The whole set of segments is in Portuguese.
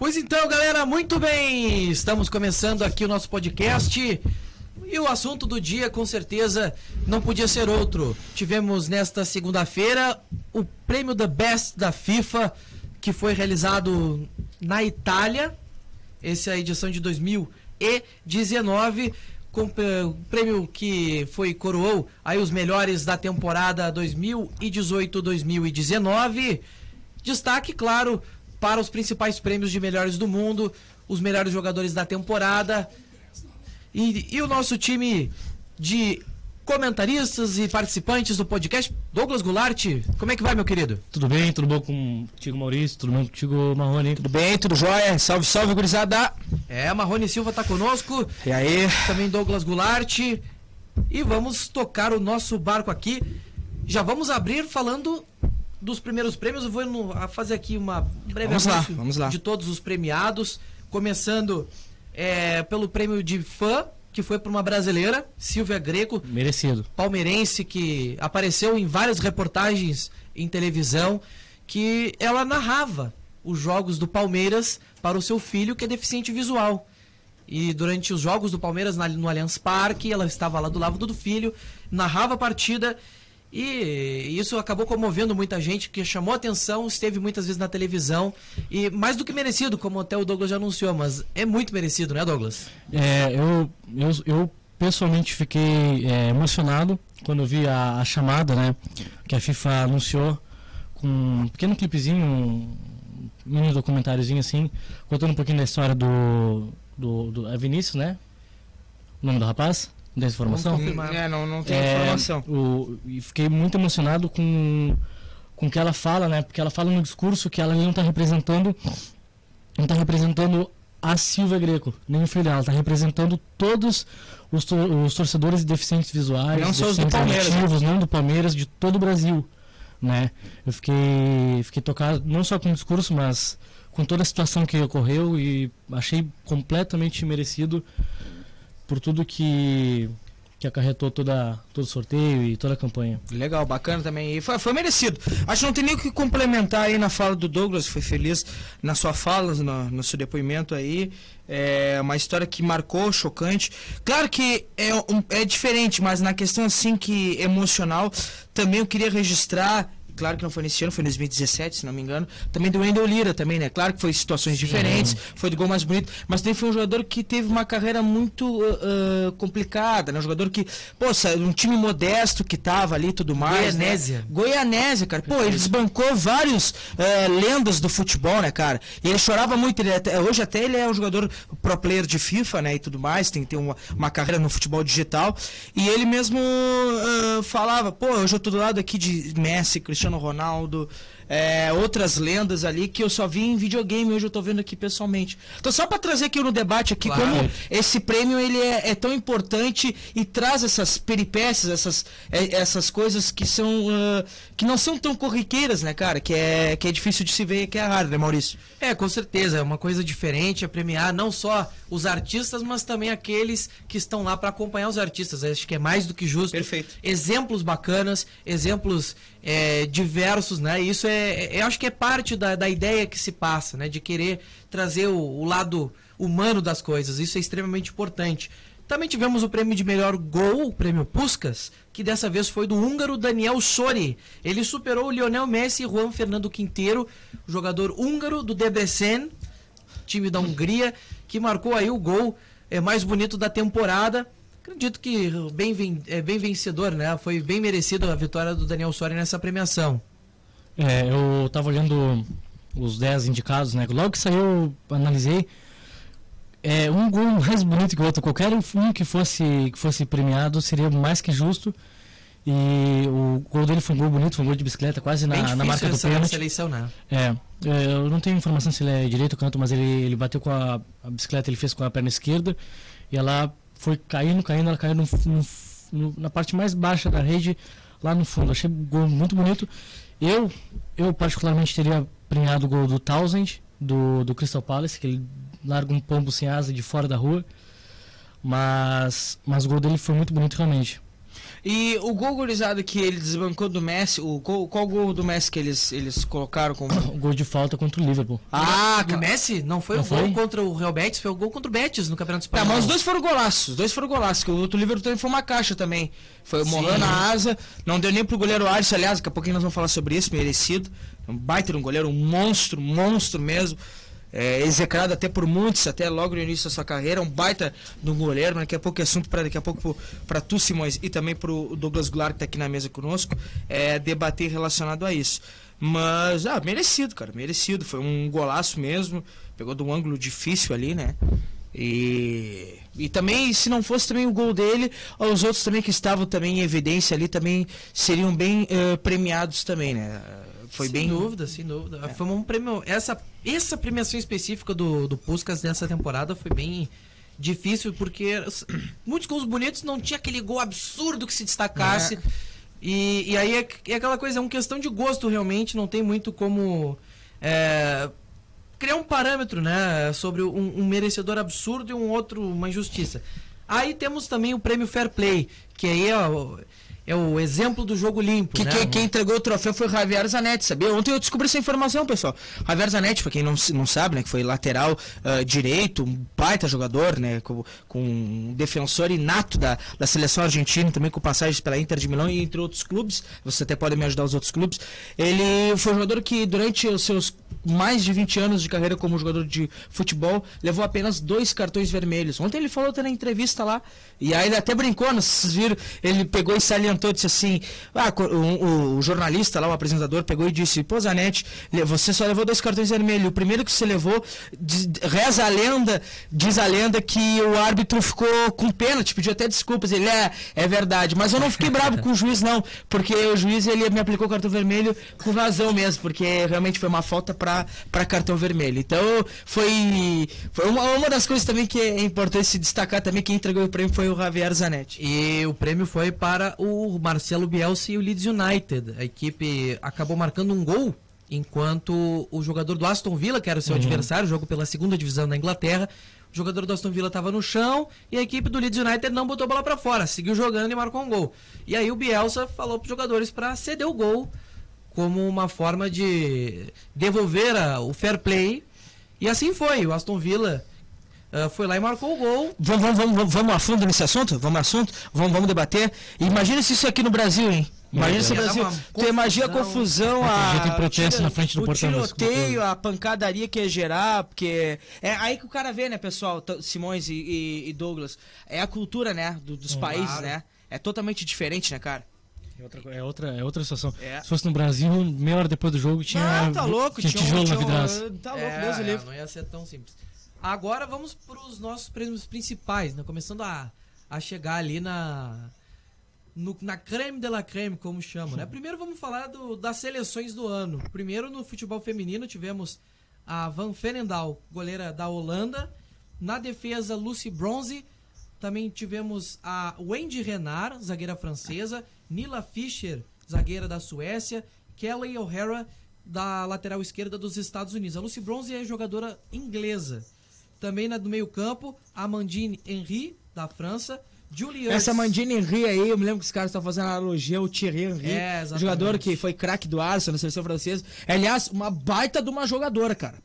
Pois então, galera, muito bem. Estamos começando aqui o nosso podcast. E o assunto do dia, com certeza, não podia ser outro. Tivemos nesta segunda-feira o prêmio The Best da FIFA, que foi realizado na Itália. Essa é a edição de 2019 com o prêmio que foi coroou aí os melhores da temporada 2018-2019. Destaque, claro, para os principais prêmios de melhores do mundo, os melhores jogadores da temporada. E, e o nosso time de comentaristas e participantes do podcast, Douglas Goulart, como é que vai, meu querido? Tudo bem, tudo bom contigo, Maurício? Tudo bem contigo, Marrone? Tudo bem, tudo jóia? Salve, salve, gurizada! É, Marrone Silva tá conosco. E aí? Também Douglas Goulart. E vamos tocar o nosso barco aqui. Já vamos abrir falando dos primeiros prêmios. Eu vou no, fazer aqui uma breve vamos lá, vamos lá. de todos os premiados. Começando é, pelo prêmio de fã, que foi para uma brasileira, Silvia Greco. Merecido. Palmeirense, que apareceu em várias reportagens em televisão, que ela narrava os jogos do Palmeiras para o seu filho, que é deficiente visual. E durante os jogos do Palmeiras no Allianz Parque, ela estava lá do lado do filho, narrava a partida e isso acabou comovendo muita gente, que chamou atenção, esteve muitas vezes na televisão. E mais do que merecido, como até o Douglas já anunciou, mas é muito merecido, né, Douglas? É, eu, eu, eu pessoalmente fiquei é, emocionado quando vi a, a, chamada, né, que a FIFA anunciou com um pequeno clipezinho, um mini documentáriozinho assim, contando um pouquinho da história do, do, do é Vinícius, né? O nome do rapaz? Dessa informação? É, não, não tem é, informação. O, e fiquei muito emocionado com com o que ela fala, né? Porque ela fala no discurso que ela não está representando não está representando a Silvia Greco, nem o filho dela, está representando todos os, to os torcedores deficientes visuais, não deficientes só do Palmeiras, auditivos, não do Palmeiras, de todo o Brasil, né? Eu fiquei fiquei tocado não só com o discurso, mas com toda a situação que ocorreu e achei completamente merecido por tudo que que acarretou toda, todo o sorteio e toda a campanha. Legal, bacana também. E foi, foi, merecido. Acho que não tem nem o que complementar aí na fala do Douglas, foi feliz na sua fala, no, no seu depoimento aí. É uma história que marcou, chocante. Claro que é, um, é diferente, mas na questão assim que emocional, também eu queria registrar claro que não foi nesse ano, foi em 2017, se não me engano. Também do Wendel Lira também, né? Claro que foi situações Sim. diferentes, foi do gol mais bonito, mas também foi um jogador que teve uma carreira muito uh, complicada, né? Um jogador que, pô, um time modesto que tava ali e tudo mais. Goianésia. Né? Goianésia, cara. Pô, ele desbancou vários uh, lendas do futebol, né, cara? E ele chorava muito, ele até, hoje até ele é um jogador pro player de FIFA, né, e tudo mais, tem que ter uma, uma carreira no futebol digital. E ele mesmo uh, falava, pô, hoje eu tô do lado aqui de Messi, Cristiano Cristiano Ronaldo, é, outras lendas ali que eu só vi em videogame, hoje eu estou vendo aqui pessoalmente. Então só para trazer aqui no debate aqui claro. como esse prêmio ele é, é, tão importante e traz essas peripécias, essas, é, essas coisas que são uh, que não são tão corriqueiras, né, cara? Que é, que é difícil de se ver, que é raro, né, Maurício? É, com certeza, é uma coisa diferente, é premiar não só os artistas, mas também aqueles que estão lá para acompanhar os artistas. Acho que é mais do que justo. Perfeito. Exemplos bacanas, exemplos é, diversos, né? Isso é, é, eu acho que é parte da, da ideia que se passa, né? De querer trazer o, o lado humano das coisas. Isso é extremamente importante. Também tivemos o prêmio de melhor gol, o prêmio Puskas, que dessa vez foi do húngaro Daniel Sori. Ele superou o Lionel Messi e Juan Fernando Quinteiro, jogador húngaro do Debrecen, time da Hungria, que marcou aí o gol é, mais bonito da temporada. Acredito que bem, é, bem vencedor, né? Foi bem merecido a vitória do Daniel Soares nessa premiação. É, eu estava olhando os 10 indicados, né? Logo que saiu, analisei. É, um gol mais bonito que o outro. Qualquer um que fosse, que fosse premiado seria mais que justo. E o gol dele foi um gol bonito, foi um gol de bicicleta, quase na, na marca do pênalti. Seleção, né? É, é, eu não tenho informação se ele é direito ou canto, mas ele, ele bateu com a, a bicicleta, ele fez com a perna esquerda e ela foi caindo, caindo, ela caiu no, no, na parte mais baixa da rede, lá no fundo. Achei o gol muito bonito. Eu, eu particularmente teria premiado o gol do Townsend, do, do Crystal Palace, que ele larga um pombo sem asa de fora da rua. Mas, mas o gol dele foi muito bonito realmente. E o gol gorizado que ele desbancou do Messi, o gol, qual gol do Messi que eles, eles colocaram como. O gol de falta contra o Liverpool. Ah, o. Messi não foi Não o gol foi? contra o Real Betis, foi o gol contra o Betis no Campeonato Tá, Espanhol. mas os dois foram golaços, os dois foram golaços, que o outro Liverpool também foi uma caixa também. Foi o Sim. Mohan na asa, não deu nem pro goleiro Alisson, aliás, daqui a pouquinho nós vamos falar sobre isso, merecido. Um baita de um goleiro, um monstro, um monstro mesmo. É, execrado até por muitos, até logo no início da sua carreira, um baita de um goleiro, mas daqui a pouco é assunto para daqui a pouco para tu, Simões, e também pro Douglas Goulart que tá aqui na mesa conosco, é, debater relacionado a isso. Mas, ah, merecido, cara, merecido. Foi um golaço mesmo. Pegou de um ângulo difícil ali, né? E, e também, se não fosse também o gol dele, os outros também que estavam também em evidência ali também seriam bem eh, premiados também, né? Foi sem bem. dúvida, sem dúvida. Foi um prêmio. Essa, essa premiação específica do, do Puskas dessa temporada foi bem difícil, porque muitos gols bonitos não tinha aquele gol absurdo que se destacasse. E, e aí é, é aquela coisa, é uma questão de gosto realmente, não tem muito como. é, criar um parâmetro, né, sobre um, um merecedor absurdo e um outro uma injustiça. Aí temos também o prêmio Fair Play, que aí é é o exemplo do jogo limpo, Que, né? quem, quem entregou o troféu foi o Javier Zanetti, sabia? Ontem eu descobri essa informação, pessoal. Javier Zanetti, pra quem não, não sabe, né, que foi lateral ah, direito, um baita jogador, né, com, com um defensor inato da, da seleção argentina, também com passagens pela Inter de Milão e entre outros clubes. Você até pode me ajudar os outros clubes. Ele foi um jogador que durante os seus mais de 20 anos de carreira como jogador de futebol, levou apenas dois cartões vermelhos. Ontem ele falou até na entrevista lá, e aí ele até brincou, vocês viram, ele pegou e salientou, disse assim, ah, o, o- o jornalista lá, o apresentador, pegou e disse, pô, Zanetti, você só levou dois cartões vermelhos, o primeiro que você levou, diz- reza a lenda, diz a lenda que o árbitro ficou com pena, te pediu até desculpas, ele é, é verdade, mas eu não fiquei bravo com o juiz não, porque o juiz ele me aplicou cartão vermelho com razão mesmo, porque realmente foi uma falta para cartão vermelho. Então foi foi uma, uma das coisas também que é importante se destacar também quem entregou o prêmio foi o Javier Zanetti. E o prêmio foi para o Marcelo Bielsa e o Leeds United. A equipe acabou marcando um gol, enquanto o jogador do Aston Villa, que era o seu adversário, jogo pela segunda divisão da Inglaterra, o jogador do Aston Villa estava no chão e a equipe do Leeds United não botou a bola para fora, seguiu jogando e marcou um gol. E aí o Bielsa falou para os jogadores para ceder o gol como uma forma de devolver a- o fair play. E assim foi. O Aston Villa ah, foi lá e marcou o gol. Vamos, vamos, vamos, vamos, a fundo nesse assunto? Vamos a assunto? Vamos, vamos debater. Imagina se isso aqui no Brasil, hein? Imagina se o Brasil. Tu imagina a confusão, a. Ter protesto na frente do o portão tiroteio, a pancadaria que ia gerar, porque. É aí que o cara vê, né, pessoal, Simões e, e- e Douglas. É a cultura, né, do- dos países, né? É totalmente diferente, né, cara? É outra, é outra, é outra situação. É. Se fosse no Brasil, meia hora depois do jogo tinha, ah, tá louco, tinha tinha tijolo tinha na vidraça. Tá louco, É, Deus é, livre. Não ia ser tão simples. Agora vamos para os nossos prêmios principais, né? Começando a, a chegar ali na no- na creme de la creme, como chamam, né? Primeiro vamos falar do- das seleções do ano. Primeiro no futebol feminino tivemos a Van Fenendal, goleira da Holanda. Na defesa, Lucy Bronze. Também tivemos a Wendy Renard, zagueira francesa. Nila Fischer, zagueira da Suécia. Kelly O'Hara, da lateral esquerda dos Estados Unidos. A Lucy Bronze é jogadora inglesa. Também na do meio campo, a Amandine Henry, da França. Julie Essa Mandine Henry aí, eu me lembro que os caras estão fazendo analogia ao Thierry Henry, É, jogador que foi craque do Arsenal na seleção francesa. Aliás, uma baita de uma jogadora, cara.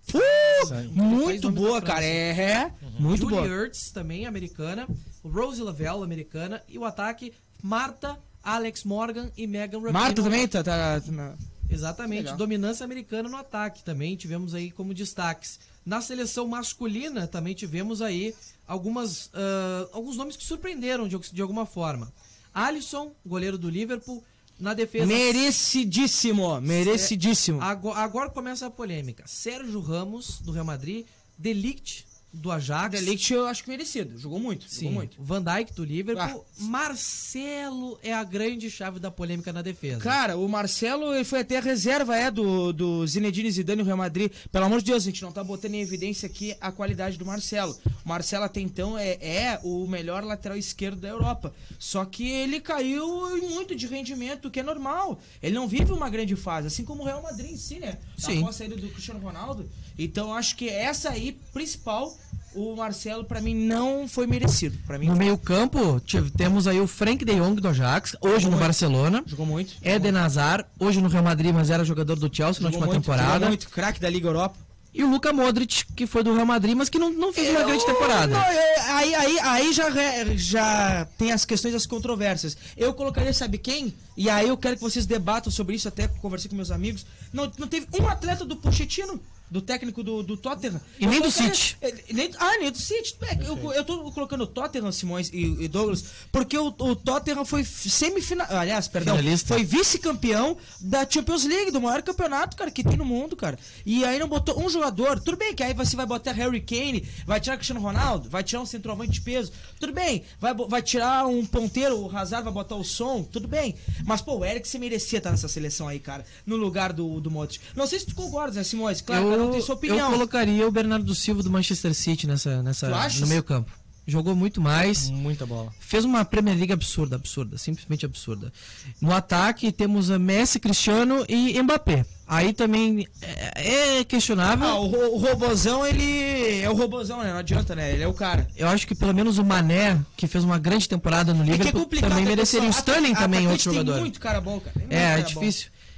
Sai. muito boa, cara. É, é muito Julie boa. Ertz, também americana. O Rosie Lavelle, americana. E o ataque, Marta, Alex Morgan e Megan Rapinoe. Marta também tá, tá na- Exatamente. Legal. Dominância americana no ataque também tivemos aí como destaques. Na seleção masculina também tivemos aí algumas, ah, alguns nomes que surpreenderam de, de alguma forma. Alisson, goleiro do Liverpool. Na defesa. Merecidíssimo, merecidíssimo. Agora, agora começa a polêmica. Sérgio Ramos, do Real Madrid. Delict, do Ajax. Delict eu acho que merecido, jogou muito, Sim, jogou muito. Van Dijk do Liverpool. Ah. Marcelo é a grande chave da polêmica na defesa. Cara, o Marcelo ele foi até a reserva é do, do Zinedine Zidane no Real Madrid. Pelo amor de Deus, a gente não tá botando em evidência aqui a qualidade do Marcelo. O Marcelo até então é, é o melhor lateral esquerdo da Europa. Só que ele caiu em muito de rendimento, o que é normal. Ele não vive uma grande fase, assim como o Real Madrid em si, né? Sim. Após a saída do Cristiano Ronaldo. Então acho que essa aí, principal, o Marcelo, pra mim, não foi merecido. Pra mim, No meio-campo, temos aí o Frank de Jong do Ajax, hoje no muito. Barcelona. jogou muito. Eden Hazard, hoje no Real Madrid, mas era jogador do Chelsea na jogou última muito, temporada. Jogou muito, craque da Liga Europa. E o Luka Modric, que foi do Real Madrid, mas que não, não fez uma Eu- grande temporada. não, eu- aí aí, aí já, já tem as questões das controvérsias. Eu colocaria, sabe quem? E aí eu quero que vocês debatam sobre isso, até conversei com meus amigos. Não, não teve um atleta do Pochettino, do técnico do, do Tottenham. E Eu nem do City. é, nem- ah, nem do City. É, eu, eu tô colocando o Tottenham, Simões e, e Douglas, porque o, o Tottenham foi semifinal. Aliás, perdão, Finalista. foi vice-campeão da Champions League, do maior campeonato, cara, que tem no mundo, cara. E aí não botou um jogador. Tudo bem que aí você vai botar Harry Kane, vai tirar Cristiano Ronaldo, vai tirar um centroavante de peso. Tudo bem, vai, vai tirar um ponteiro, o Hazard vai botar o som, tudo bem. Mas, pô, o Eric você merecia estar nessa seleção aí, cara, no lugar do, do Modric. Não sei se tu concorda, né, Simões? Claro, cada um tem sua opinião. eu colocaria o Bernardo Silva do Manchester City nessa, nessa, no meio campo. Jogou muito mais. Muita bola. Fez uma Premier League absurda, absurda, simplesmente absurda. No ataque temos a Messi, Cristiano e Mbappé. Aí também é, é questionável. Ah, o, o robozão, ele é o robozão, né? Não adianta, né? Ele é o cara. Eu acho que pelo menos o Mané, que fez uma grande temporada no É é Liverpool, complicado. também né, mereceria. O Ata- também, outro jogador. Tem muito cara bom, cara. É, é cara bom.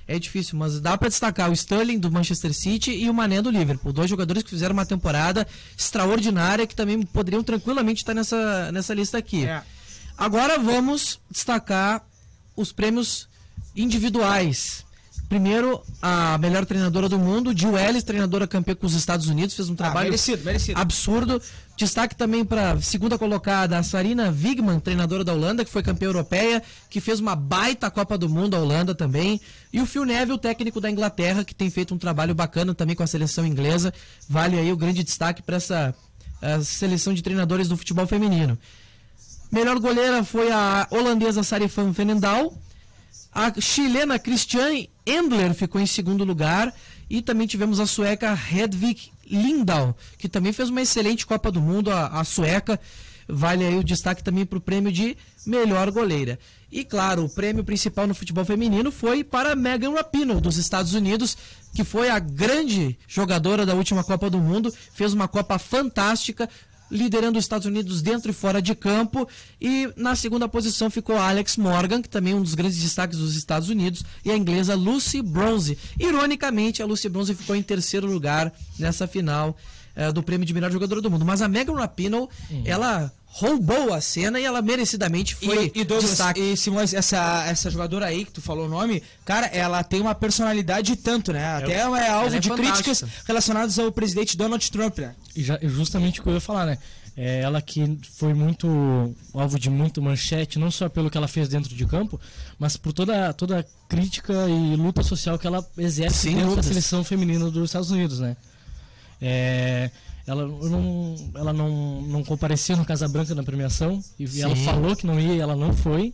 É difícil, mas dá pra destacar o Sterling do Manchester City e o Mané do Liverpool. Dois jogadores que fizeram uma temporada extraordinária que também poderiam tranquilamente estar nessa, nessa lista aqui. É. Agora vamos destacar os prêmios individuais. Primeiro, a melhor treinadora do mundo, Jill Ellis, treinadora campeã com os Estados Unidos, fez um Ah, trabalho merecido, merecido. absurdo. Destaque também para segunda colocada, a Sarina Wigman, treinadora da Holanda, que foi campeã europeia, que fez uma baita Copa do Mundo, a Holanda também. E o Phil Neville, técnico da Inglaterra, que tem feito um trabalho bacana também com a seleção inglesa. Vale aí o grande destaque para essa eh, seleção de treinadores do futebol feminino. Melhor goleira foi a holandesa Sarifan Venendal. A chilena Christiane Endler ficou em segundo lugar. E também tivemos a sueca Hedvig Lindahl, que também fez uma excelente Copa do Mundo, a, a sueca. Vale aí o destaque também para o prêmio de melhor goleira. E claro, o prêmio principal no futebol feminino foi para Megan Rapinoe, dos Estados Unidos, que foi a grande jogadora da última Copa do Mundo, fez uma Copa fantástica, liderando os Estados Unidos dentro e fora de campo. E na segunda posição ficou Alex Morgan, que também é um dos grandes destaques dos Estados Unidos, e a inglesa Lucy Bronze. Ironicamente, a Lucy Bronze ficou em terceiro lugar nessa final eh, do prêmio de melhor jogadora do mundo. Mas a Megan Rapinoe, ela roubou a cena e ela merecidamente foi e, e Douglas, destaque. e Simões, essa, essa jogadora aí que tu falou o nome, cara, ela tem uma personalidade tanto, né? Até é, alvo é de fantástica. críticas relacionadas ao presidente Donald Trump, né? E já, justamente o que eu ia falar, né? É ela que foi muito alvo de muito manchete, não só pelo que ela fez dentro de campo, mas por toda, toda a crítica e luta social que ela exerce Sem dentro dúvidas. da seleção feminina dos Estados Unidos, né? É, ela não, ela não, não compareceu no Casa Branca na premiação e ela Sim. falou que não ia e ela não foi.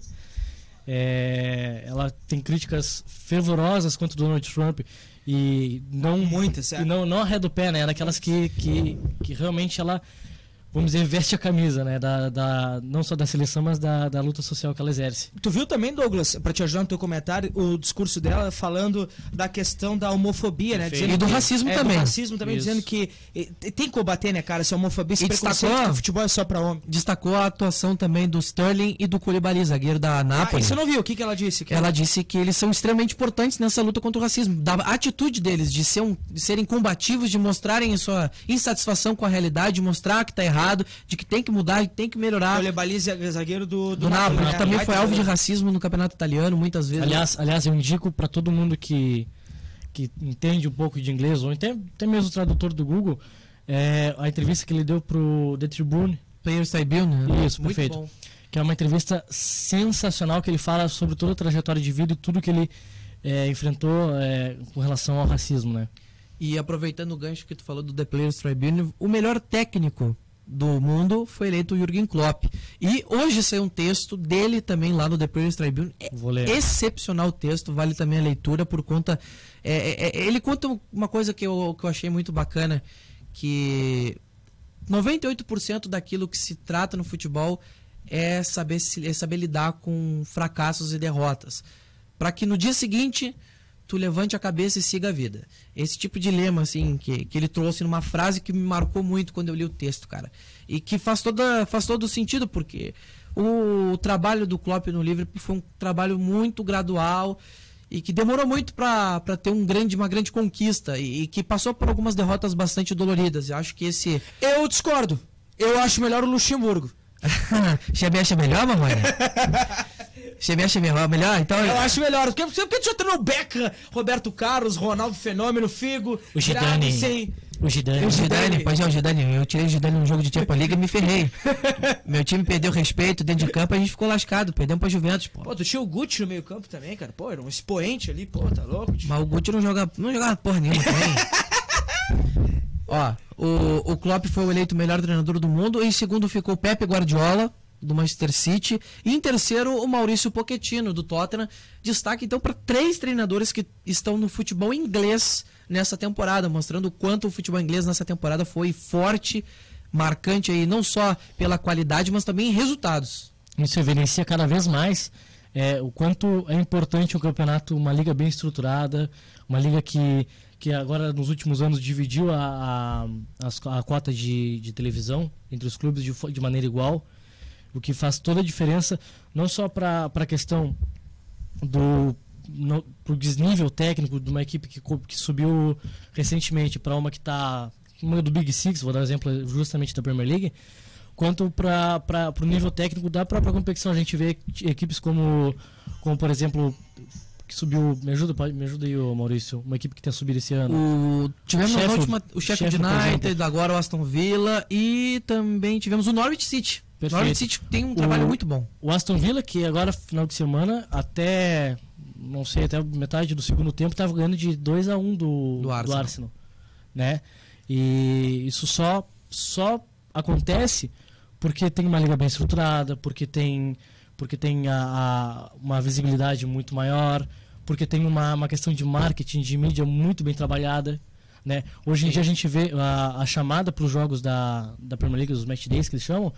É, ela tem críticas fervorosas contra Donald Trump e não Muitas, e certo? não, não arreda o pé, né? É daquelas que, que, que realmente ela, vamos dizer, veste a camisa, né? Da, da, não só da seleção, mas da, da luta social que ela exerce. Tu viu também, Douglas, pra te ajudar no teu comentário, o discurso dela falando da questão da homofobia, né? Dizendo E do que- racismo é, também. Do racismo também, Isso. dizendo que eh, tem que combater, né, cara, essa homofobia, esse E preconceito destacou- que o futebol é só pra homem. Destacou a atuação também do Sterling e do Koulibaly, zagueiro da Ah, Napoli. isso eu não vi, o que, que ela disse? Que Ela disse que eles são extremamente importantes nessa luta contra o racismo. Da atitude deles de, ser um- de serem combativos, de mostrarem a sua insatisfação com a realidade, de mostrar que está errado, de que tem que mudar, que tem que melhorar. Olha, Baliza, zagueiro do, do Napoli, né? que também foi alvo de jogador. racismo no campeonato italiano, muitas vezes. Aliás, aliás eu indico para todo mundo que, que entende um pouco de inglês, ou até, até mesmo o tradutor do Google, é, a entrevista que ele deu pro The Tribune, Players Tribune, né? Isso, Muito perfeito. bom. que é uma entrevista sensacional que ele fala sobre toda a trajetória de vida e tudo que ele é, enfrentou é, com relação ao racismo, né? E aproveitando o gancho que tu falou do The Players Tribune, o melhor técnico do mundo foi eleito o Jürgen Klopp. E hoje saiu um texto dele também lá no The Players Tribune. É excepcional texto, vale também a leitura por conta. é, é, é, ele conta uma coisa que eu, que eu achei muito bacana, que 98% daquilo que se trata no futebol é saber, se, é saber lidar com fracassos e derrotas. Para que no dia seguinte tu levante a cabeça e siga a vida. Esse tipo de lema, assim, que, que ele trouxe numa frase que me marcou muito quando eu li o texto, cara. E que faz, toda, faz todo sentido, porque o, o trabalho do Klopp no Liverpool foi um trabalho muito gradual e que demorou muito para ter um grande, uma grande conquista e, e, que passou por algumas derrotas bastante doloridas. Eu acho que esse. Eu discordo. Eu acho melhor o Luxemburgo. Xabi acha melhor, mamãe? Xabi acha melhor? melhor? Então, eu acho melhor. Porque, porque tu já treinou Beckham, Roberto Carlos, Ronaldo Fenômeno, Figo, o Zidane. Sem... O Zidane. O Zidane, pois é, o Zidane. Eu tirei o Zidane no jogo de Champions League e me ferrei. Meu time perdeu respeito dentro de campo, a gente ficou lascado. Perdemos pra Juventus, pô. Pô, tu tinha o Gucci no meio campo também, cara. Pô, era um expoente ali, pô, tá louco? Mas o Gucci não joga, não jogava porra nenhuma também. Ó, o, o Klopp foi o eleito melhor treinador do mundo. Em segundo ficou o Pepe Guardiola, do Manchester City. E em terceiro, o Maurício Pochettino, do Tottenham. Destaque então para três treinadores que estão no futebol inglês nessa temporada, mostrando o quanto o futebol inglês nessa temporada foi forte, marcante aí, não só pela qualidade, mas também em resultados. Isso evidencia cada vez mais é, o quanto é importante um campeonato, uma liga bem estruturada, uma liga que, que agora nos últimos anos dividiu a, a, a cota de, de televisão entre os clubes de, de maneira igual o que faz toda a diferença, não só para a questão do pro desnível técnico de uma equipe que, que subiu recentemente para uma que está uma do Big Six, vou dar um exemplo justamente da Premier League, quanto para o nível técnico da própria competição. A gente vê equipes como, como por exemplo, que subiu. Me ajuda, me ajuda aí, Maurício. Uma equipe que tem subido esse ano. O, tivemos o Sheffield, última, o Sheffield, Sheffield United, agora o Aston Villa e também tivemos o Norwich City. Perfeito. Norwich City tem um trabalho o, muito bom. O Aston Villa, que agora, final de semana, até, não sei, até metade do segundo tempo, estava ganhando de 2 a 1 um do, do, Arsenal. do Arsenal. Né? E isso só, só acontece porque tem uma liga bem estruturada, porque tem, porque tem a, a, uma visibilidade muito maior, porque tem uma, uma questão de marketing, de mídia muito bem trabalhada. Né? Hoje em dia a gente vê a, a chamada para os jogos da, da Premier League, os match days que eles chamam,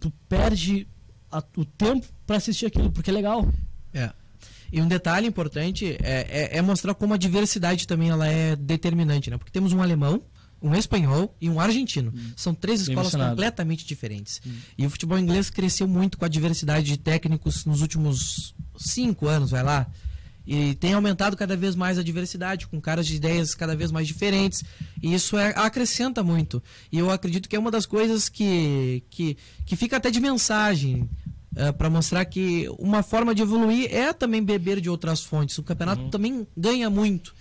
tu perde a, o tempo para assistir aquilo, porque é legal. É. E um detalhe importante é, é, é, mostrar como a diversidade também ela é determinante, né? Porque temos um alemão, um espanhol e um argentino. Hum. São três escolas completamente diferentes. Hum. E o futebol inglês cresceu muito com a diversidade de técnicos nos últimos cinco anos, vai lá. E tem aumentado cada vez mais a diversidade, com caras de ideias cada vez mais diferentes. E isso é, acrescenta muito. E eu acredito que é uma das coisas que, que, que fica até de mensagem. É, para mostrar que uma forma de evoluir é também beber de outras fontes. O campeonato uhum. também ganha muito.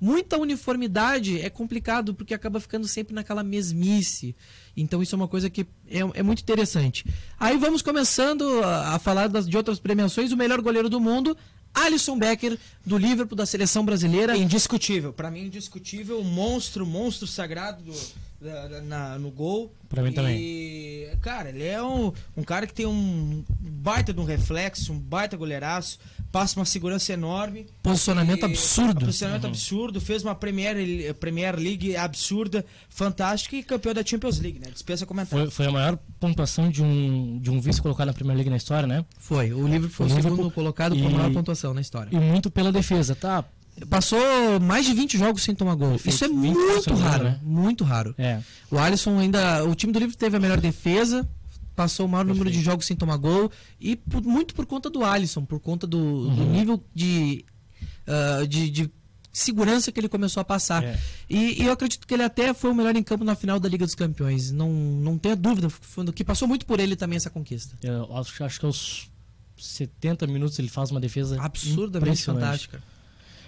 Muita uniformidade é complicado porque acaba ficando sempre naquela mesmice. Então isso é uma coisa que é, é muito interessante. Aí vamos começando a, a falar das, de outras premiações. O melhor goleiro do mundo, Alisson Becker, do Liverpool, da seleção brasileira. Indiscutível, para mim indiscutível, monstro, monstro sagrado do, da, na, no gol. Pra mim e, também. Cara, ele é um, um cara que tem um baita de um reflexo, um baita goleiraço, passa uma segurança enorme. Posicionamento absurdo. Posicionamento uhum. absurdo, fez uma Premier, Premier League absurda, fantástica e campeão da Champions League, né? Dispensa comentário. Foi, foi a maior pontuação de um, de um vice colocado na Premier League na história, né? Foi. O livro foi o, o segundo colocado com a maior pontuação na história. E muito pela defesa, tá? Passou mais de 20 jogos sem tomar gol. Isso é muito raro, né? Muito raro. É. O Alisson ainda. O time do livro teve a melhor defesa, passou o maior número de jogos sem tomar gol. E por, muito por conta do Alisson, por conta do, uhum. do nível de, uh, de, de, segurança que ele começou a passar. É. E, e, eu acredito que ele até foi o melhor em campo na final da Liga dos Campeões. Não, não tenha dúvida, que passou muito por ele também essa conquista. Eu acho, acho que aos 70 minutos ele faz uma defesa absurdamente fantástica.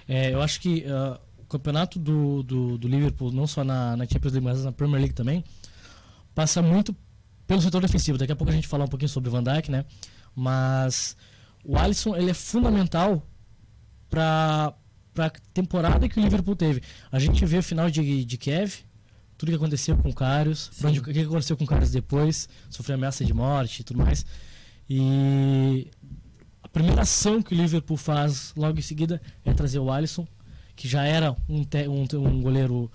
É, eu acho que uh, o campeonato do, do, do, Liverpool, não só na, na Champions League, mas na Premier League também, passa muito pelo setor defensivo. Daqui a pouco a gente falar um pouquinho sobre o Van Dijk, né? Mas o Alisson ele é fundamental para para a temporada que o Liverpool teve. A gente vê o final de, de Kiev, tudo que aconteceu com o Karius, onde, o que aconteceu com o Karius depois, sofreu ameaça de morte e tudo mais. E primeira ação que o Liverpool faz logo em seguida é trazer o Alisson, que já era um, te, um, um goleiro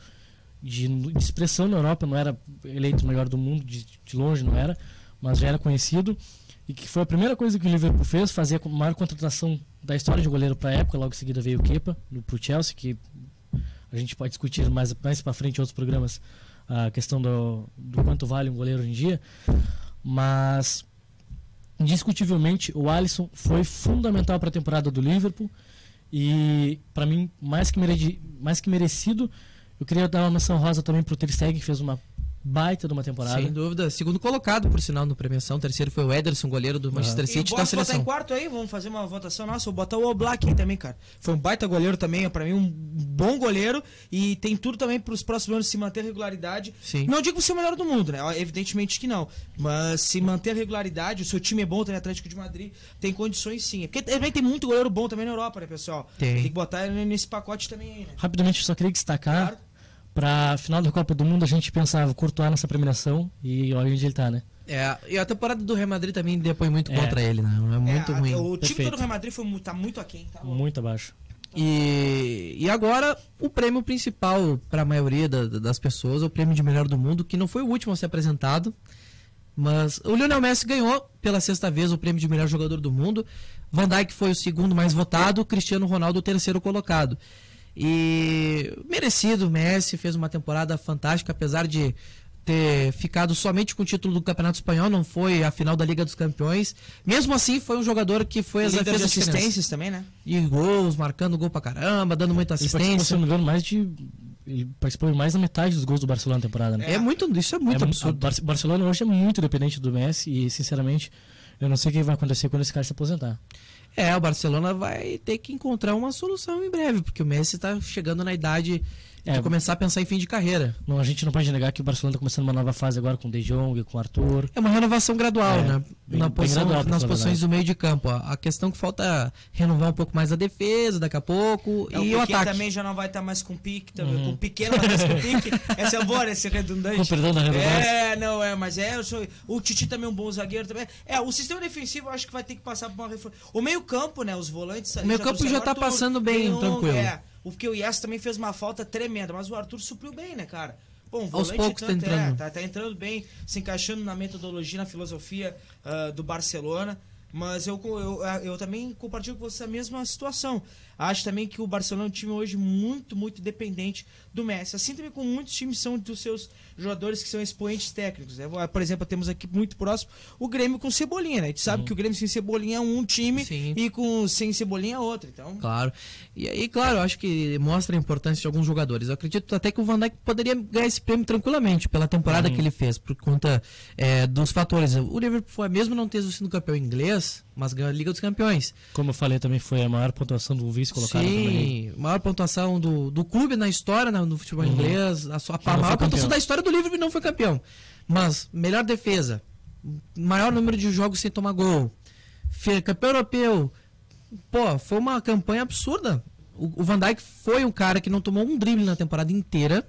de, de, expressão na Europa, não era eleito o melhor do mundo, de, de, longe não era, mas já era conhecido. E que foi a primeira coisa que o Liverpool fez, fazer a maior contratação da história de goleiro para a época, logo em seguida veio o Kepa, para o Chelsea, que a gente pode discutir mais, mais para frente em outros programas a questão do, do quanto vale um goleiro hoje em dia. Mas, indiscutivelmente, o Alisson foi fundamental para a temporada do Liverpool e, para mim, mais que, mais que merecido. Eu queria dar uma menção rosa também para o Ter Stegen, que fez uma baita de uma temporada. Sem dúvida. Segundo colocado, por sinal, no premiação. Terceiro foi o Ederson, goleiro do Manchester City da seleção. botar em quarto aí? Vamos fazer uma votação nossa. Vou botar o Oblak aí também, cara. Foi um baita goleiro também, para mim um bom goleiro e tem tudo também para os próximos anos se manter regularidade. Sim. Não digo ser o melhor do mundo, né? Evidentemente que não. Mas se manter regularidade, o seu time é bom, tem Atlético de Madrid, tem condições sim. Porque também tem muito goleiro bom também na Europa, né, pessoal? Tem. Tem que botar ele nesse pacote também aí, né? Rapidamente, só queria destacar Claro. Para final da Copa do Mundo a gente pensava Courtois nessa premiação e olha onde ele tá, né? É, e a temporada do Real Madrid também depõe muito É. contra ele, né? É muito É, ruim. O time Perfeito. do Real Madrid foi, tá muito aquém, tá louco. Muito abaixo. E, e agora, o prêmio principal para a maioria da- das pessoas é o prêmio de melhor do mundo, que não foi o último a ser apresentado. Mas o Lionel Messi ganhou pela sexta vez o prêmio de melhor jogador do mundo. Van Dijk foi o segundo mais votado, Cristiano Ronaldo o terceiro colocado. E merecido, o Messi fez uma temporada fantástica, apesar de ter ficado somente com o título do Campeonato Espanhol, não foi a final da Liga dos Campeões. Mesmo assim, foi um jogador que foi as de fez assistências também, né? E gols, marcando gol pra caramba, dando muita Ele participou, se assistência. não me engano, mais de. Ele participou em mais da metade dos gols do Barcelona na temporada, né? É muito, isso é muito É, absurdo. O Bar- Barcelona hoje é muito dependente do Messi e, sinceramente, eu não sei o que vai acontecer quando esse cara se aposentar. É, o Barcelona vai ter que encontrar uma solução em breve, porque o Messi tá chegando na idade de É. começar a pensar em fim de carreira. Não, a gente não pode negar que o Barcelona está começando uma nova fase agora com o De Jong, com o Arthur. É uma renovação gradual, É, né? bem- Na posição- gradual, nas posições do meio de campo. ó. A questão que falta é renovar um pouco mais a defesa daqui a pouco É, e o Piquet ataque. também já não vai estar mais com pique, também, com pequeno, vai mais com pique. Essa é boa? Esse redundante. Com perdão da redundância. É, não, é, mas é, eu sou, o Titi também é um bom zagueiro também. É, o sistema defensivo eu acho que vai ter que passar por uma reforma. O meio campo, né, os volantes... ali meio campo já o tá Arthur, passando bem, um- tranquilo. É, o que o Yes também fez uma falta tremenda, mas o Arthur supriu bem, né, cara? Bom, o Aos volante poucos tá tanto, é, entrando. tá, tá entrando bem, se encaixando na metodologia, na filosofia ah, do Barcelona. Mas eu, eu, eu também compartilho com você a mesma situação. Acho também que o Barcelona é um time hoje muito, muito dependente do Messi. Assim também como muitos times são dos seus jogadores que são expoentes técnicos. né? Por exemplo, temos aqui muito próximo o Grêmio com Cebolinha, né? A gente sabe que o Grêmio sem Cebolinha é um time Sim. e com sem Cebolinha é outro. Então, Claro. E aí, claro, acho que mostra a importância de alguns jogadores. Eu acredito até que o Van Dijk poderia ganhar esse prêmio tranquilamente pela temporada que ele fez, por conta é, dos fatores. O Liverpool, mesmo não ter sido campeão inglês, mas ganhou a Liga dos Campeões. Como eu falei, também foi a maior pontuação do vice colocado na Premier League. Sim, maior pontuação do, do clube na história né, no futebol inglês. A, sua, a maior pontuação da história do Liverpool não foi campeão. Mas, melhor defesa, maior número de jogos sem tomar gol, campeão europeu. Pô, foi uma campanha absurda. O, o Van Dijk foi um cara que não tomou um drible na temporada inteira.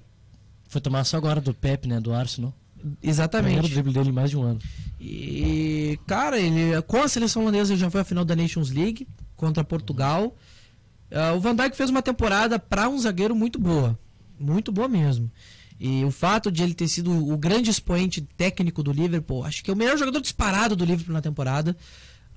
Foi tomar só agora do Pep, né? Do Arsenal. Primeiro Exatamente. drible dele em mais de um ano. E, cara, ele com a seleção holandesa já foi à final da Nations League contra Portugal. Ah, o Van Dijk fez uma temporada para um zagueiro muito boa, muito boa mesmo. E o fato de ele ter sido o grande expoente técnico do Liverpool, acho que é o melhor jogador disparado do Liverpool na temporada.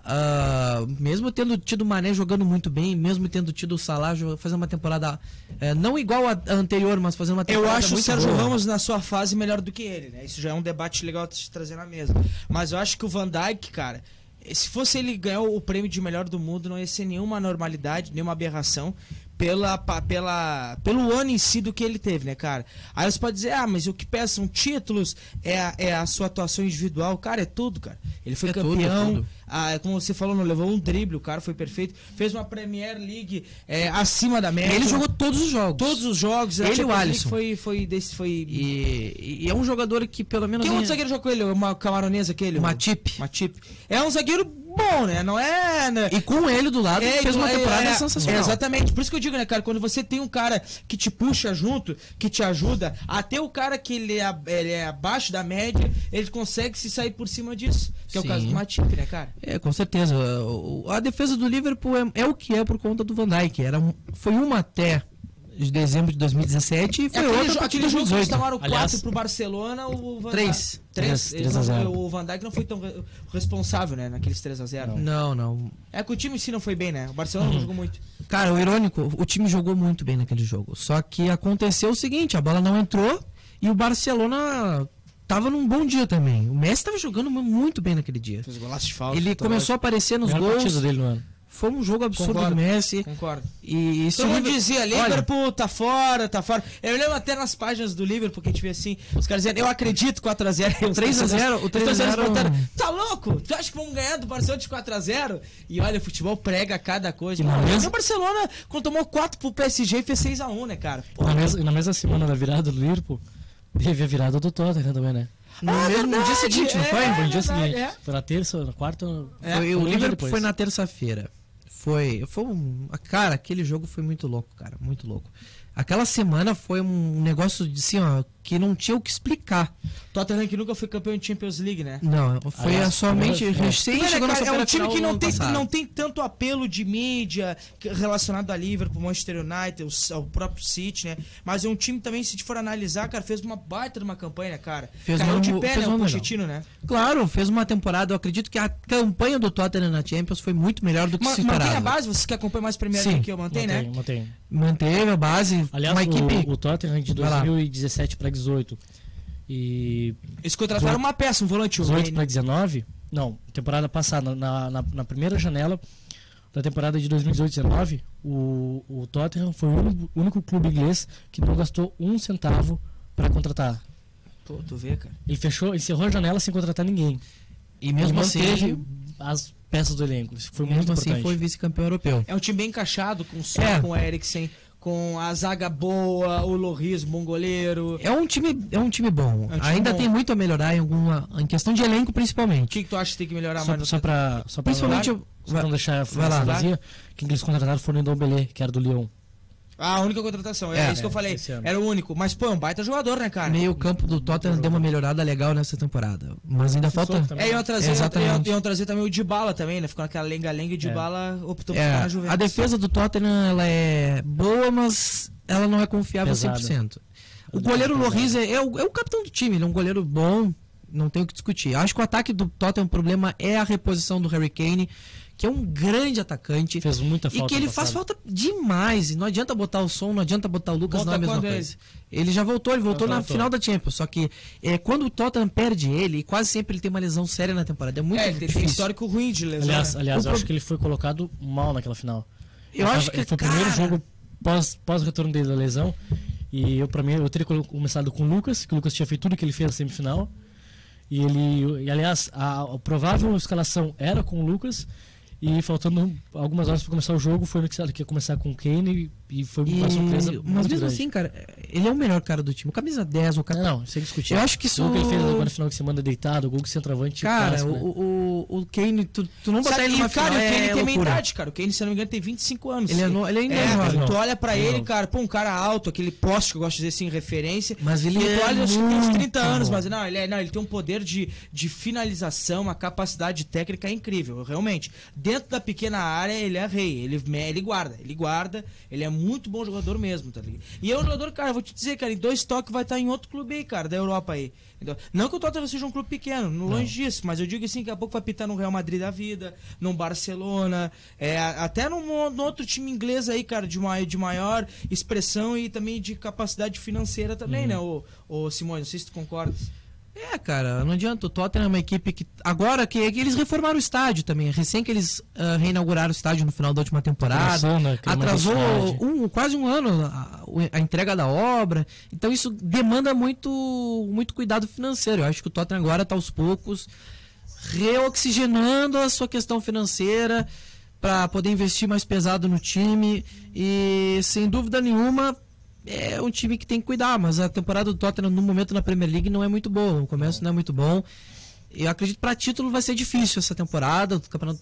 Ah, mesmo tendo tido o Mané jogando muito bem, mesmo tendo tido o Salah fazendo uma temporada eh, não igual à anterior, mas fazendo uma Eu temporada acho o Sérgio boa. Ramos na sua fase melhor do que ele, né? Isso já é um debate legal de se trazer na mesa. Mas eu acho que o Van Dijk, cara, se fosse ele ganhar o prêmio de melhor do mundo, não ia ser nenhuma normalidade, nenhuma aberração pela, pela, pelo ano em si do que ele teve, né, cara? Aí você pode dizer, ah, mas o que são títulos, é a, é a sua atuação individual. Cara, é tudo, cara. Ele foi É tudo, é campeão, tudo. ah, como você falou, não levou um drible, o cara foi perfeito. Fez uma Premier League é, acima da média. Ele jogou todos os jogos. todos os jogos. Ele e o Alisson. Foi, foi, desse, foi E, e é um jogador que pelo menos. quem em- outro zagueiro jogou com ele? Uma camaronesa aquele? Matip. Matip. É um zagueiro bom, né? Não é. né? E com ele do lado, É, fez uma é, temporada é, sensacional. é, exatamente. Por isso que eu digo, né, cara? Quando você tem um cara que te puxa junto, que te ajuda, até o cara que ele é, ele é abaixo da média, ele consegue se sair por cima disso. Que é o Sim. caso do Matip, né, cara? É, com certeza. A defesa do Liverpool é, é o que é por conta do Van Dijk. Era um- foi uma até de dezembro de 2017 e foi aquele, outra jo- a aquele jogo que eles 2018. tomaram 4 Aliás- pro Barcelona, o Van Três. Dijk- Três. Três, Eles três a não- zero. o Van Dijk não foi tão re- responsável, né, naqueles 3x0. Não, não. É que o time em si não foi bem, né? O Barcelona Uhum. não jogou muito. Cara, o irônico, o time jogou muito bem naquele jogo. Só que aconteceu o seguinte, a bola não entrou e o Barcelona tava num bom dia também. O Messi tava jogando muito bem naquele dia. Fez golaço de falta. Ele começou a aparecer nos gols. dele no ano. Foi um jogo absurdo Concordo. do Messi. Concordo. E, e Todo mundo Liverpool- dizia, Olha, Liverpool tá fora, tá fora. Eu lembro até nas páginas do Liverpool que a gente vê assim, os caras dizendo, eu acredito 4x0. 3 a 0, o 3 a 0 Tá louco? Tu acha que vamos ganhar do Barcelona de 4x0? E olha, o futebol prega cada coisa. E na mesma- O Barcelona, quando tomou 4 pro PSG, fez 6x1, né, cara? Pô, Na mesma, na mesma semana da virada do Liverpool, teve a virada do Tottenham também, né? No Ah, mesmo verdade, dia seguinte, não é. foi? Foi no dia verdade, seguinte. é. Foi na terça, na quarta. É, Foi- o Liverpool depois. foi na terça-feira. Foi, foi um, cara, aquele jogo foi muito louco, cara, muito louco. Aquela semana foi um negócio de assim, ó, que não tinha o que explicar. Tottenham que nunca foi campeão de Champions League, né? Não, foi Aliás, somente é. recém né, chegou cara, é um time que não tem, passado. não tem tanto apelo de mídia que- relacionado a Liverpool, Manchester United, o, o próprio City, né? Mas é um time também, se a gente for analisar, cara, fez uma baita de uma campanha, né, cara? Fez Caiu uma- de pé, fez né, uma o. Pochettino, né? Claro, fez uma temporada. Eu acredito que a campanha do Tottenham na Champions foi muito melhor do que Ma se mantém esperava. a base, vocês que acompanham mais Premier League que eu mantém, né? Mantém. Manteve a base. Aliás, uma equipe. o, o Tottenham de Vai lá. 2017 para 18 e Eles contrataram uma peça, um volante. o 18 Kane. para 19, não, temporada passada, na, na, na primeira janela da temporada de 2018-19, o, o Tottenham foi o único, único clube inglês que não gastou um centavo para contratar. Pô, tu vê, cara. Ele fechou, encerrou a janela sem contratar ninguém. E mesmo e assim, as peças do elenco. Isso foi muito mesmo assim importante. foi vice-campeão europeu. É um time bem encaixado, com o Son, É. com o Eriksen, com a zaga boa, o Loris, bom goleiro. É um time, é um time bom. É um time Ainda bom. tem muito a melhorar em alguma, em questão de elenco O principalmente. que, que tu acha que tem que melhorar Só, mais só pra, só pra Principalmente, eu- só pra não deixar a vai lá. vazia, quem eles contrataram foi o Ndombele, que era do Lyon. Ah, a única contratação, é, É, isso que eu é, falei. Era o único. Mas, pô, é um baita jogador, né, cara? meio campo do Tottenham deu uma melhorada legal nessa temporada, mas ainda falta. É, iam trazer, Exatamente. iam, iam trazer também o Dybala também, né? Ficou naquela lenga-lenga e o Dybala optou por É, ficar na Juventus. a defesa do Tottenham ela é boa, mas ela não é confiável Pesada. 100%. O A goleiro Loris é, é o, é o capitão do time, ele é um goleiro bom, não tem o que discutir. Acho que o ataque do Tottenham, o problema é a reposição do Harry Kane, que é um grande atacante. Fez muita E falta. que ele faz falta demais. E não adianta botar o som, não adianta botar o Lucas, Volta não é a mesma coisa. Ele já voltou, ele voltou Voltou, na voltou. final da Champions. Só que é, quando o Tottenham perde ele, quase sempre ele tem uma lesão séria na temporada. É muito é, ele tem, difícil. histórico ruim de lesão. Aliás, né? aliás eu pro- acho que ele foi colocado mal naquela final. Eu Ele acho tava- que ele foi o primeiro cara, jogo pós, pós retorno dele da lesão. E eu, pra mim, eu teria começado com o Lucas, que o Lucas tinha feito tudo que ele fez na semifinal. E ele. E, aliás, a, a provável escalação era com o Lucas. E faltando algumas horas para começar o jogo, foi anunciado que ia começar com o Kane. E foi uma E- surpresa. mas mesmo grande. assim, cara, ele é o melhor cara do time. O camisa 10, o cara. Não, sem discutir. Eu acho que O isso. gol que ele fez agora no final de semana deitado, o gol que centroavante. Cara, clássico, né? o, o, o Kane, tu, tu não botar Sabe, ele numa cara, final o Kane é tem minha loucura. idade, cara. O Kane, se eu não me engano, tem 25 anos. Ele, é no, ele ainda é, É, cara, tu olha pra Não. ele, cara, pô, um cara alto, aquele poste que eu gosto de dizer assim, referência. Mas ele E tu é olha, acho que tem uns 30 muito anos, mas não, ele, é, não, ele tem um poder de, de finalização, uma capacidade técnica incrível, realmente. Dentro da pequena área, ele é rei, ele, ele guarda, ele guarda, ele é muito bom jogador mesmo, tá ligado? E é um jogador, cara, vou te dizer, cara, em dois toques vai estar em outro clube aí, cara, da Europa aí. entendeu? Não que o Tottenham seja um clube pequeno, não longe disso, mas eu digo assim, daqui a pouco vai pitar no Real Madrid da vida, no Barcelona, é, até num, num outro time inglês aí, cara, de, mai- de maior expressão e também de capacidade financeira também, né, ô, ô Simone, não sei se tu concordas. É, cara, não adianta. O Tottenham é uma equipe que. Agora que, que eles reformaram o estádio também. Recém que eles ah, reinauguraram o estádio no final da última temporada. Começando a criar uma Atrasou um, quase um ano a, a entrega da obra. Então isso demanda muito, muito cuidado financeiro. Eu acho que o Tottenham agora está aos poucos reoxigenando a sua questão financeira para poder investir mais pesado no time. E sem dúvida nenhuma é um time que tem que cuidar, mas a temporada do Tottenham no momento na Premier League não é muito boa. O começo não é muito bom. Eu acredito para título vai ser difícil essa temporada. O campeonato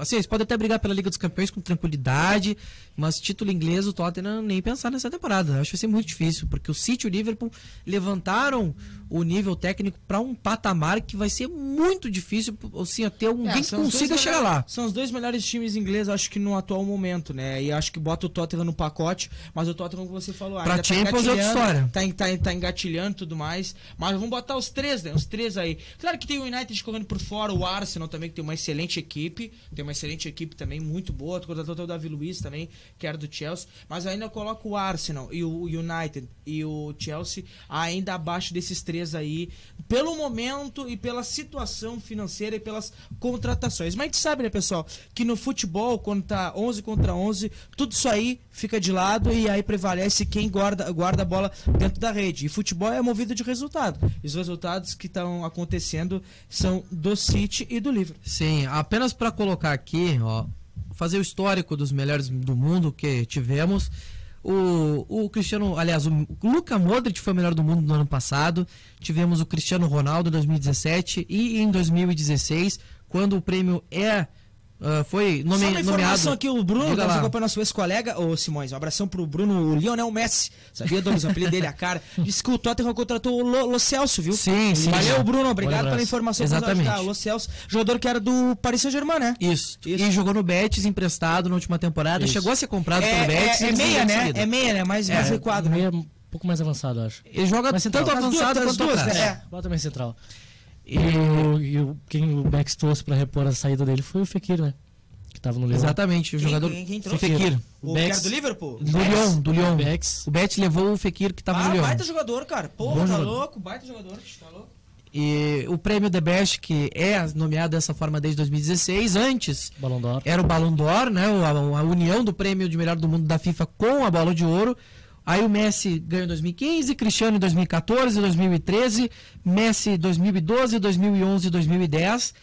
Assim, eles podem até brigar pela Liga dos Campeões com tranquilidade, mas título inglês o Tottenham nem pensar nessa temporada. Acho que vai ser muito difícil, porque o City e o Liverpool levantaram o nível técnico para um patamar que vai ser muito difícil assim, até alguém é, que consiga chegar lá. São os dois melhores times ingleses, acho que no atual momento, né? E acho que bota o Tottenham no pacote, mas o Tottenham, como você falou, pra ainda Champions tá é outra história. Tá, tá, tá engatilhando e tudo mais. Mas vamos botar os três, né? Os três aí. Claro que tem o United correndo por fora, o Arsenal também, que tem uma excelente equipe. Tem uma excelente equipe também, muito boa. Contratou o Davi Luiz também, que era do Chelsea. Mas ainda coloco o Arsenal e o United e o Chelsea ainda abaixo desses três aí, pelo momento e pela situação financeira e pelas contratações. Mas a gente sabe, né, pessoal, que no futebol, quando tá 11 contra 11, tudo isso aí fica de lado e aí prevalece quem guarda, guarda a bola dentro da rede. E futebol é movido de resultado. E os resultados que estão acontecendo são do City e do Liverpool. Sim, apenas para colocar aqui, ó, fazer o histórico dos melhores do mundo que tivemos. O, o Cristiano, aliás, o Luca Modric foi o melhor do mundo no ano passado. Tivemos o Cristiano Ronaldo em 2017 e em 2016, quando o prêmio é Uh, foi nome, Só uma informação aqui, o Bruno, tá acompanhando nosso ex-colega, ô Simões, um abração pro Bruno, o Lionel Messi, sabia, Douglas, o apelido dele, a cara, disse que o Tottenham contratou o Lo, Lo Celso, viu? Sim, sim. Valeu, Bruno, obrigado pela informação. Exatamente. O Lo Celso, jogador que era do Paris Saint-Germain, né? Isso. Isso. E jogou no Betis, emprestado na última temporada, Isso. chegou a ser comprado é, pelo Betis. É, é meia, né? É meia, né? Mais, é, mais recuado. Meia, um pouco mais avançado, acho. Ele joga tanto avançado quanto duas, atrás. É. Bota mais central. E, o, e o, quem o Bex trouxe pra repor a saída dele foi o Fekir, né? tava no Lyon. Exatamente, o quem, jogador quem, quem Fekir. O, o Bex, do Liverpool? Do Lyon, do Lyon. Bex. O Betis levou o Fekir que tava ah, no Lyon. baita jogador, cara. Porra, Bom tá jogador. louco, baita jogador, tá louco. E o prêmio The Best, que é nomeado dessa forma desde 2016, antes era o Ballon d'Or, né? A, a, união do prêmio de melhor do mundo da FIFA com a bola de ouro. Aí o Messi ganhou em 2015, Cristiano em 2014, 2013, Messi 2012, 2011 e 2010.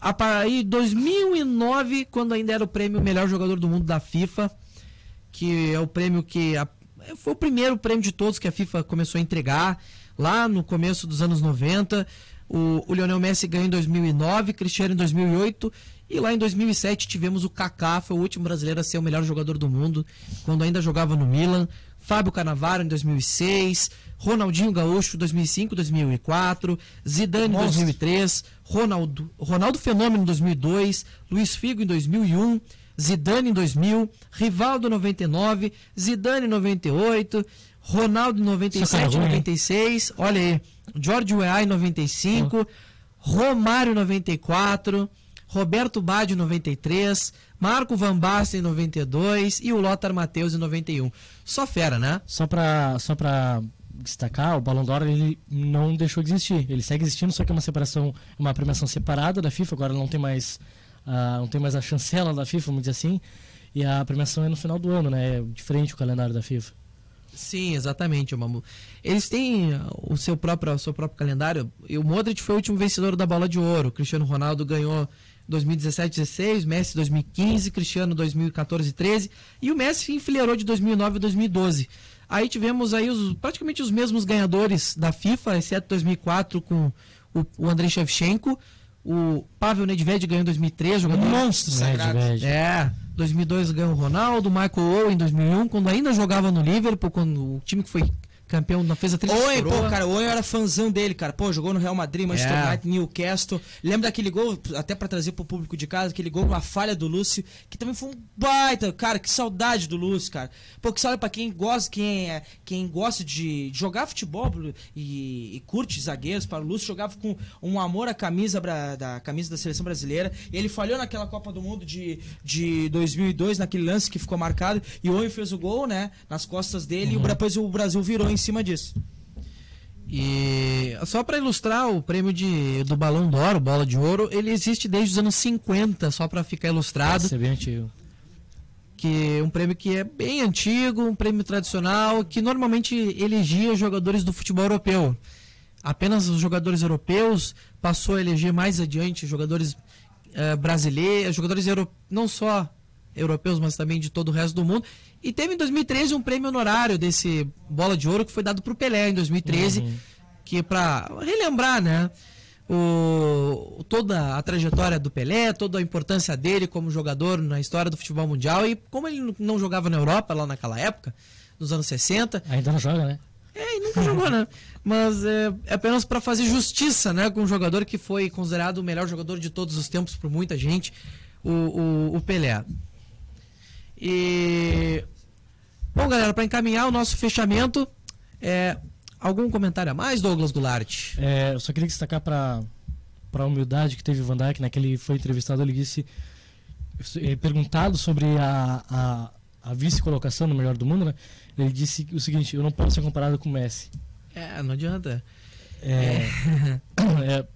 Aí 2009, quando ainda era o prêmio melhor jogador do mundo da FIFA, que é o prêmio que a, foi o primeiro prêmio de todos que a FIFA começou a entregar lá no começo dos anos 90. O, o Lionel Messi ganhou em 2009, Cristiano em 2008 e lá em 2007 tivemos o Kaká, foi o último brasileiro a ser o melhor jogador do mundo, quando ainda jogava no Milan. Fábio Canavaro em 2006, Ronaldinho Gaúcho 2005, 2004, Zidane em 2003, Ronaldo, Ronaldo Fenômeno em 2002, Luiz Figo em 2001, Zidane em 2000, Rivaldo em 99, Zidane em 98, Ronaldo em 97, 96, olha aí, George Weah em 95, Romário em 94, Roberto em 93, Marco Van Basten em 92 e o Lothar Matheus em 91. Só fera, né? Só pra, só pra destacar, o Ballon d'Or ele não deixou de existir. Ele segue existindo, só que é uma separação, uma premiação separada da FIFA. Agora não tem mais, uh, não tem mais a chancela da FIFA, vamos dizer assim. E a premiação é no final do ano, né? É diferente o calendário da FIFA. Sim, exatamente, Mamu. Eles têm o seu próprio, o seu próprio calendário. E o Modric foi o último vencedor da Bola de Ouro. O Cristiano Ronaldo ganhou 2017 16, Messi 2015, Cristiano 2014 13 e o Messi enfileirou de 2009 a 2012. Aí tivemos aí os, praticamente os mesmos ganhadores da FIFA, exceto 2004 com o, o Andrei Shevchenko. O Pavel Nedved ganhou em 2003, jogador monstro sagrado. É, 2002 ganhou o Ronaldo, Michael Owen em 2001, quando ainda jogava no Liverpool, quando o time que foi campeão na fez a trilha Oi, pô, cara, o Oi era fãzão dele, cara. Pô, jogou no Real Madrid, Manchester é. United, Newcastle. Lembra daquele gol, até para trazer pro público de casa, aquele gol, uma falha do Lúcio, que também foi um baita, cara, que saudade do Lúcio, cara. Pô, que sabe para quem gosta, quem é, quem gosta de jogar futebol e, e curte zagueiros, para o Lúcio jogava com um amor à camisa da camisa da seleção brasileira. E ele falhou naquela Copa do Mundo de, de 2002, naquele lance que ficou marcado, e o Oi fez o gol, né, nas costas dele, uhum. e depois o Brasil virou em cima disso. E só para ilustrar o prêmio de, do Balão d'Oro, Bola de Ouro, ele existe desde os anos 50, só para ficar ilustrado. Isso é bem antigo. Que é um prêmio que é bem antigo, um prêmio tradicional, que normalmente elegia jogadores do futebol europeu. Apenas os jogadores europeus passou a eleger mais adiante jogadores uh, brasileiros, jogadores europeus, não só europeus, mas também de todo o resto do mundo. E teve em 2013 um prêmio honorário desse Bola de Ouro que foi dado para o Pelé em 2013, uhum. que é para relembrar, né? o, toda a trajetória do Pelé, toda a importância dele como jogador na história do futebol mundial e como ele não jogava na Europa lá naquela época, nos anos 60. Ainda não joga, né? É, e nunca jogou, né? Mas é, é apenas para fazer justiça, né, com um jogador que foi considerado o melhor jogador de todos os tempos por muita gente, o, o, o Pelé. E bom, galera, para encaminhar o nosso fechamento, é, algum comentário a mais, Douglas Goulart? É, eu só queria destacar para para a humildade que teve o Van Dijk, né, que ele foi entrevistado, ele disse é, perguntado sobre a, a, a vice-colocação no melhor do mundo, né? Ele disse o seguinte: eu não posso ser comparado com o Messi. É, não adianta. É, é,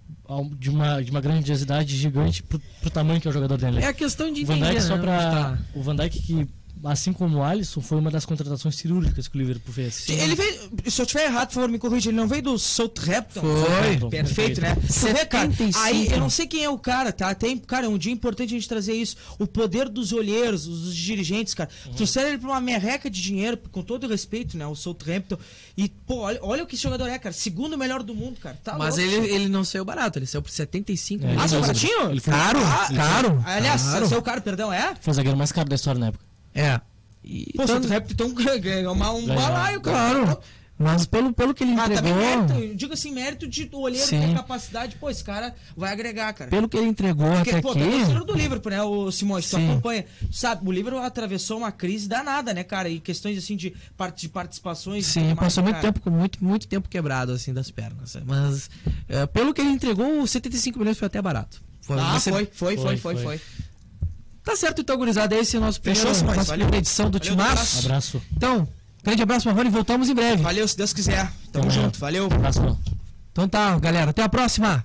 de, uma, de uma grandiosidade gigante pro, pro tamanho que é o jogador dele. É a questão de entender, o Van Dijk né? só pra... Tá. O Van Dijk que assim como o Alisson, foi uma das contratações cirúrgicas que o Liverpool fez. Sim. Ele veio, se eu estiver errado, por favor, me corrija, ele não veio do Southampton? Foi. Perfeito, né? Você vê, cara, aí eu não sei quem é o cara, tá? Tem, cara, é um dia importante a gente trazer isso. O poder dos olheiros, dos dirigentes, cara. Uhum. Trouxeram ele pra uma merreca de dinheiro, com todo respeito, né? O Southampton. E, pô, olha, olha o que esse jogador é, cara. Segundo melhor do mundo, cara. Tá Mas ele, ele não saiu barato, ele saiu por 75 é, milhões. Ah, saiu baratinho? Ele foi caro, ah, caro. Aliás, caro. saiu caro, perdão, é? Foi o zagueiro mais caro da história na época. É. E Pô, tanto... Rap então ganhou uma, um balaio, cara. Claro. Mas pelo, pelo que ele entregou... Ah, também mérito, digo assim, mérito de olheiro Sim. ter capacidade, pô, esse cara vai agregar, cara. Pelo que ele entregou Porque, até pô, aqui... Pô, tá do Liverpool, né, o Simões, tu acompanha. Sabe, o Liverpool atravessou uma crise danada, né, cara, e questões, assim, de, de participações... Sim, passou muito tempo, muito, muito tempo quebrado, assim, das pernas. Mas, é, pelo que ele entregou, 75 milhões foi até barato. Foi, ah, foi, foi, foi, foi, foi. foi. Tá certo, então, gurizada. Esse é o nosso primeiro, Fechou, nossa primeira edição do Valeu, Timaço. Abraço. Então, grande abraço, Marrone, e voltamos em breve. Valeu, se Deus quiser. Tamo junto. Valeu. Abraço. Então tá, galera. Até a próxima.